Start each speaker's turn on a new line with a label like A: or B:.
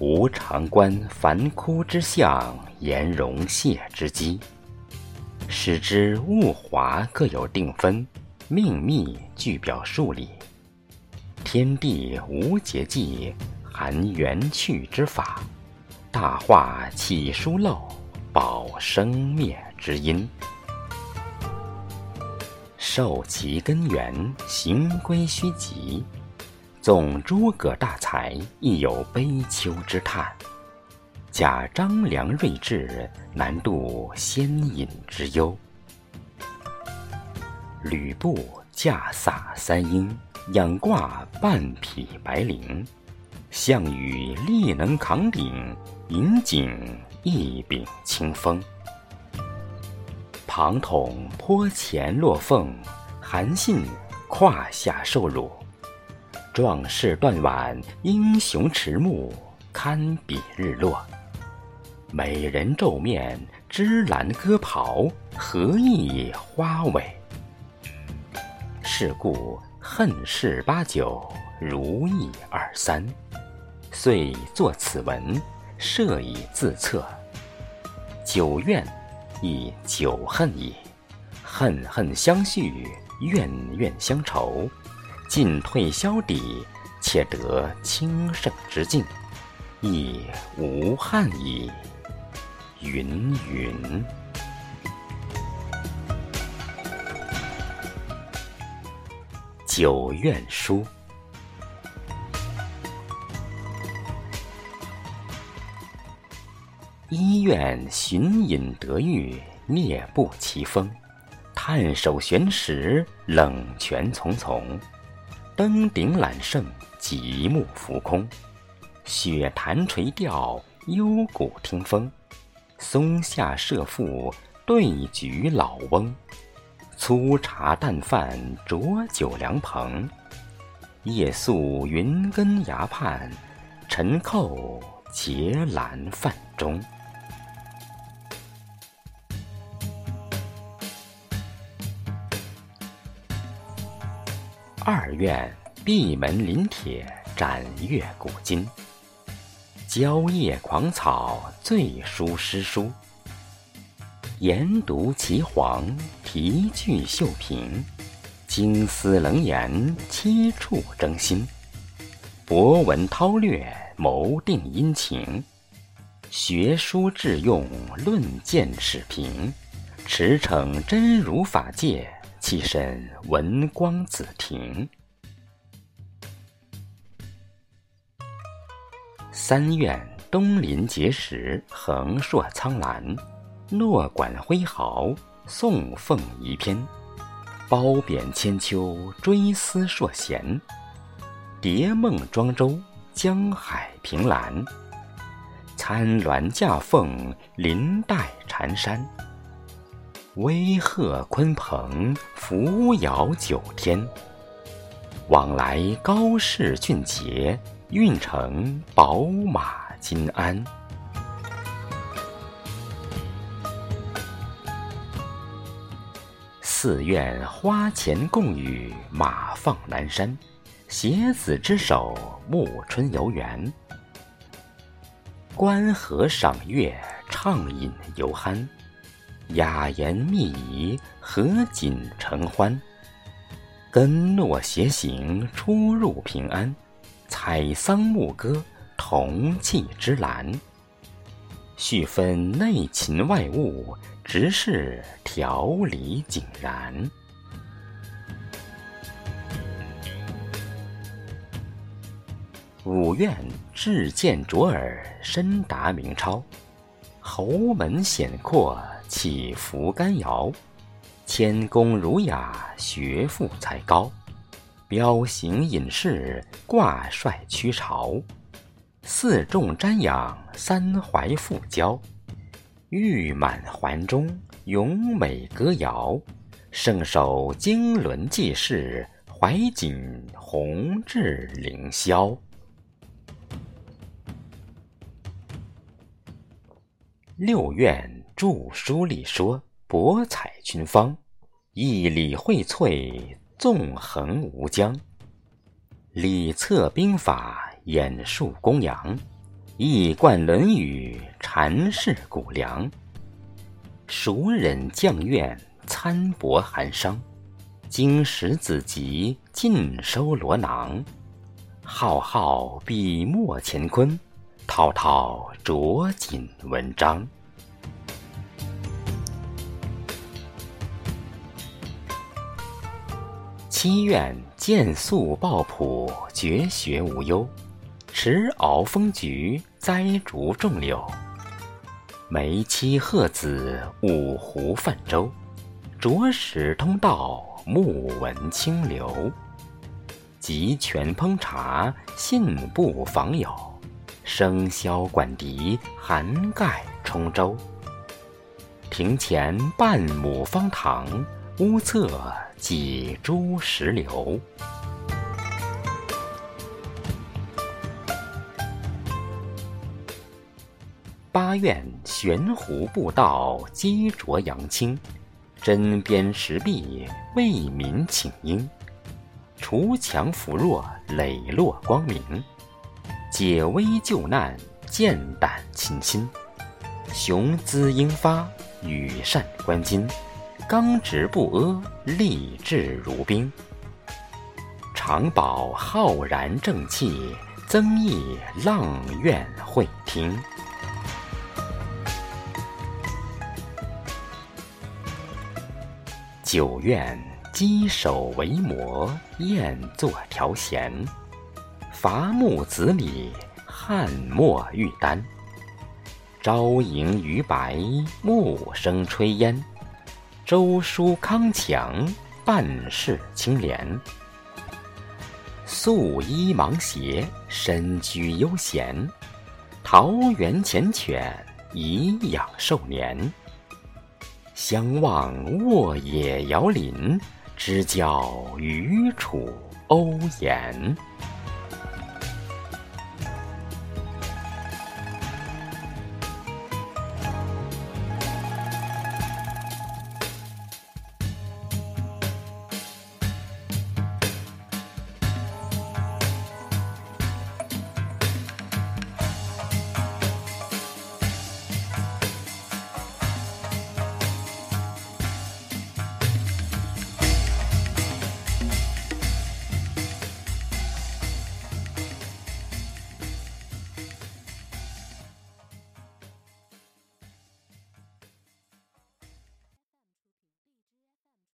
A: 无常观凡枯之象，言容谢之机。使之物华各有定分，命密具表数理。天地无节纪，含元去之法。大化起疏漏，保生灭之因。受其根源，行归虚极。纵诸葛大才，亦有悲秋之叹；假张良睿智，难度先隐之忧。吕布驾洒三英，仰挂半匹白绫；项羽力能扛鼎，引颈一柄清风。庞统坡前落凤，韩信胯下受辱。壮士断腕，英雄迟暮，堪比日落。美人皱面，芝兰鸽袍，何意花尾？是故恨事八九，如意二三。遂作此文，设以自测。九怨，亦九恨也。恨恨相续，怨怨相仇。进退消底，且得清盛之境，亦无憾矣。云云。九愿书。一愿寻隐得玉，灭不其锋；探手悬石，冷泉淙淙。登顶揽胜，极目浮空；雪潭垂钓，幽谷听风。松下设腹，对局老翁。粗茶淡饭，浊酒凉棚。夜宿云根崖畔，晨叩结兰饭中。二愿闭门临帖，展阅古今。蕉叶狂草，醉书诗书。研读岐黄，题句秀平。经思冷眼，七处争心。博闻韬略，谋定阴晴。学书致用，论剑始平。驰骋真如法界。栖身文光子庭，三愿东临碣石，横槊苍兰；诺管挥毫，送凤仪篇；褒贬千秋，追思朔弦；蝶梦庄周，江海凭栏；参鸾驾凤，林带缠山。威鹤鲲鹏，扶摇九天；往来高士俊杰，运城宝马金鞍。寺院花前共语，马放南山；携子之手，暮春游园。观河赏月，畅饮游酣。雅言密仪，合锦承欢；根诺携行，出入平安。采桑牧歌，同气之兰。续分内勤外务，直是条理井然。五愿志见卓尔，深达明超。侯门显阔。起伏干摇，谦恭儒雅，学富才高，彪形隐士，挂帅驱朝，四众瞻仰，三怀复交，玉满环中，咏美歌谣，圣手经纶济世，怀瑾宏志凌霄。六院。著书立说，博采群芳；义理荟萃，纵横无疆。礼策兵法，演述公羊；一贯《论语》阐释谷梁。孰忍将怨，参薄寒商？经史子集，尽收罗囊。浩浩笔墨乾坤，滔滔着锦文章。七愿见素抱朴，绝学无忧；持鳌风菊，栽竹种柳。梅妻鹤子，五湖泛舟。着使通道，目闻清流。集权烹茶，信步访友；笙箫管笛，涵盖冲洲。庭前半亩方塘，屋侧几株石榴。八院悬壶布道，积浊扬清；针砭时弊，为民请缨。锄强扶弱，磊落光明；解危救难，剑胆勤心；雄姿英发，羽扇纶巾；刚直不阿，立志如冰；常保浩然正气，增益阆苑会厅。九愿稽首为摩，宴坐调弦；伐木子李，翰墨玉丹。朝迎余白，暮生炊烟。周书康强，半世清廉。素衣芒鞋，身居悠闲。桃源缱绻，颐养寿年。相望沃野遥林，知交与楚欧颜。